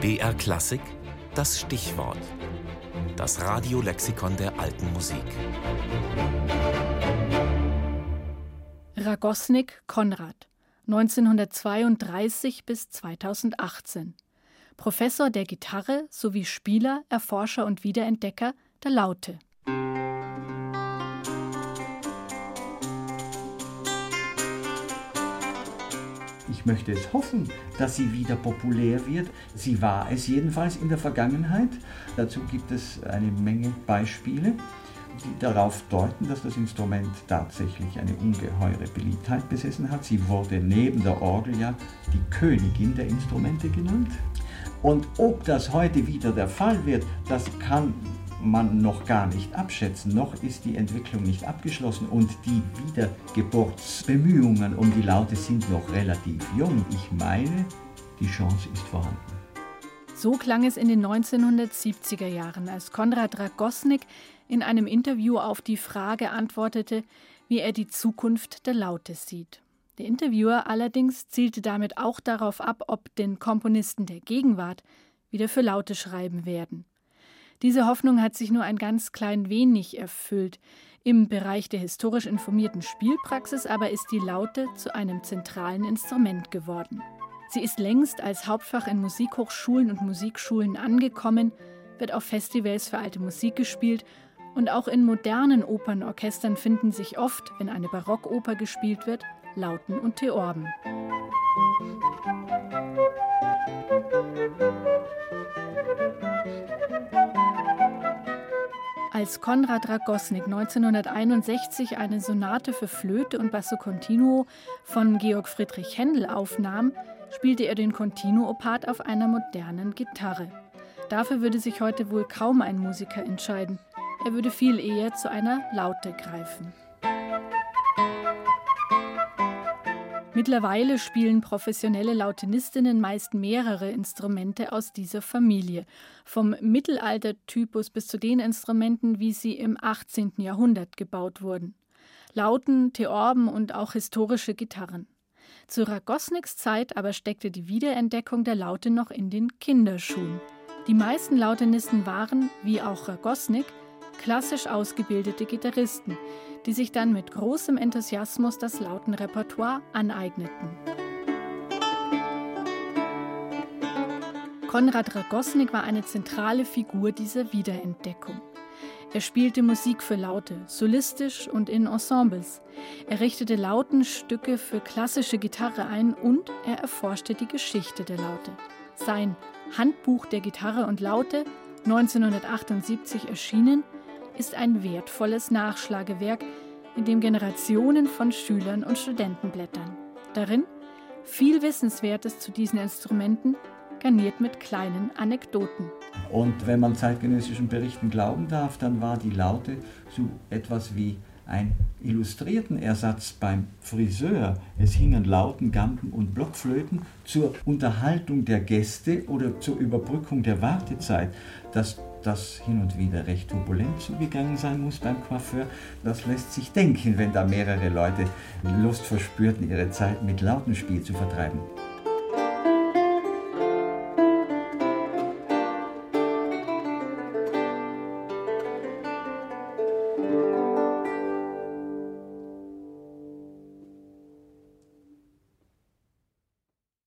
BR Klassik, das Stichwort. Das Radiolexikon der alten Musik. Ragosnik Konrad, 1932 bis 2018. Professor der Gitarre sowie Spieler, Erforscher und Wiederentdecker der Laute. Ich möchte es hoffen, dass sie wieder populär wird. Sie war es jedenfalls in der Vergangenheit. Dazu gibt es eine Menge Beispiele, die darauf deuten, dass das Instrument tatsächlich eine ungeheure Beliebtheit besessen hat. Sie wurde neben der Orgel ja die Königin der Instrumente genannt. Und ob das heute wieder der Fall wird, das kann man noch gar nicht abschätzen. Noch ist die Entwicklung nicht abgeschlossen und die Wiedergeburtsbemühungen um die Laute sind noch relativ jung. Ich meine, die Chance ist vorhanden. So klang es in den 1970er Jahren, als Konrad Ragosnik in einem Interview auf die Frage antwortete, wie er die Zukunft der Laute sieht. Der Interviewer allerdings zielte damit auch darauf ab, ob den Komponisten der Gegenwart wieder für Laute schreiben werden. Diese Hoffnung hat sich nur ein ganz klein wenig erfüllt. Im Bereich der historisch informierten Spielpraxis aber ist die Laute zu einem zentralen Instrument geworden. Sie ist längst als Hauptfach in Musikhochschulen und Musikschulen angekommen, wird auf Festivals für alte Musik gespielt und auch in modernen Opernorchestern finden sich oft, wenn eine Barockoper gespielt wird, Lauten und Theorben. Als Konrad Ragosnik 1961 eine Sonate für Flöte und Basso Continuo von Georg Friedrich Händel aufnahm, spielte er den Continuo-Part auf einer modernen Gitarre. Dafür würde sich heute wohl kaum ein Musiker entscheiden. Er würde viel eher zu einer Laute greifen. Mittlerweile spielen professionelle Lautinistinnen meist mehrere Instrumente aus dieser Familie, vom Mittelaltertypus bis zu den Instrumenten, wie sie im 18. Jahrhundert gebaut wurden. Lauten, Theorben und auch historische Gitarren. Zu Ragosniks Zeit aber steckte die Wiederentdeckung der Laute noch in den Kinderschuhen. Die meisten Lautenisten waren, wie auch Ragosnik, klassisch ausgebildete Gitarristen, die sich dann mit großem Enthusiasmus das Lautenrepertoire aneigneten. Konrad Ragosnik war eine zentrale Figur dieser Wiederentdeckung. Er spielte Musik für Laute, solistisch und in Ensembles. Er richtete Lautenstücke für klassische Gitarre ein und er erforschte die Geschichte der Laute. Sein Handbuch der Gitarre und Laute, 1978 erschienen, ist ein wertvolles Nachschlagewerk, in dem Generationen von Schülern und Studenten blättern. Darin viel Wissenswertes zu diesen Instrumenten, garniert mit kleinen Anekdoten. Und wenn man zeitgenössischen Berichten glauben darf, dann war die Laute so etwas wie ein illustrierten Ersatz beim Friseur. Es hingen Lauten, Gampen und Blockflöten zur Unterhaltung der Gäste oder zur Überbrückung der Wartezeit. Dass das hin und wieder recht turbulent zugegangen sein muss beim Coiffeur, das lässt sich denken, wenn da mehrere Leute Lust verspürten, ihre Zeit mit Lautenspiel zu vertreiben.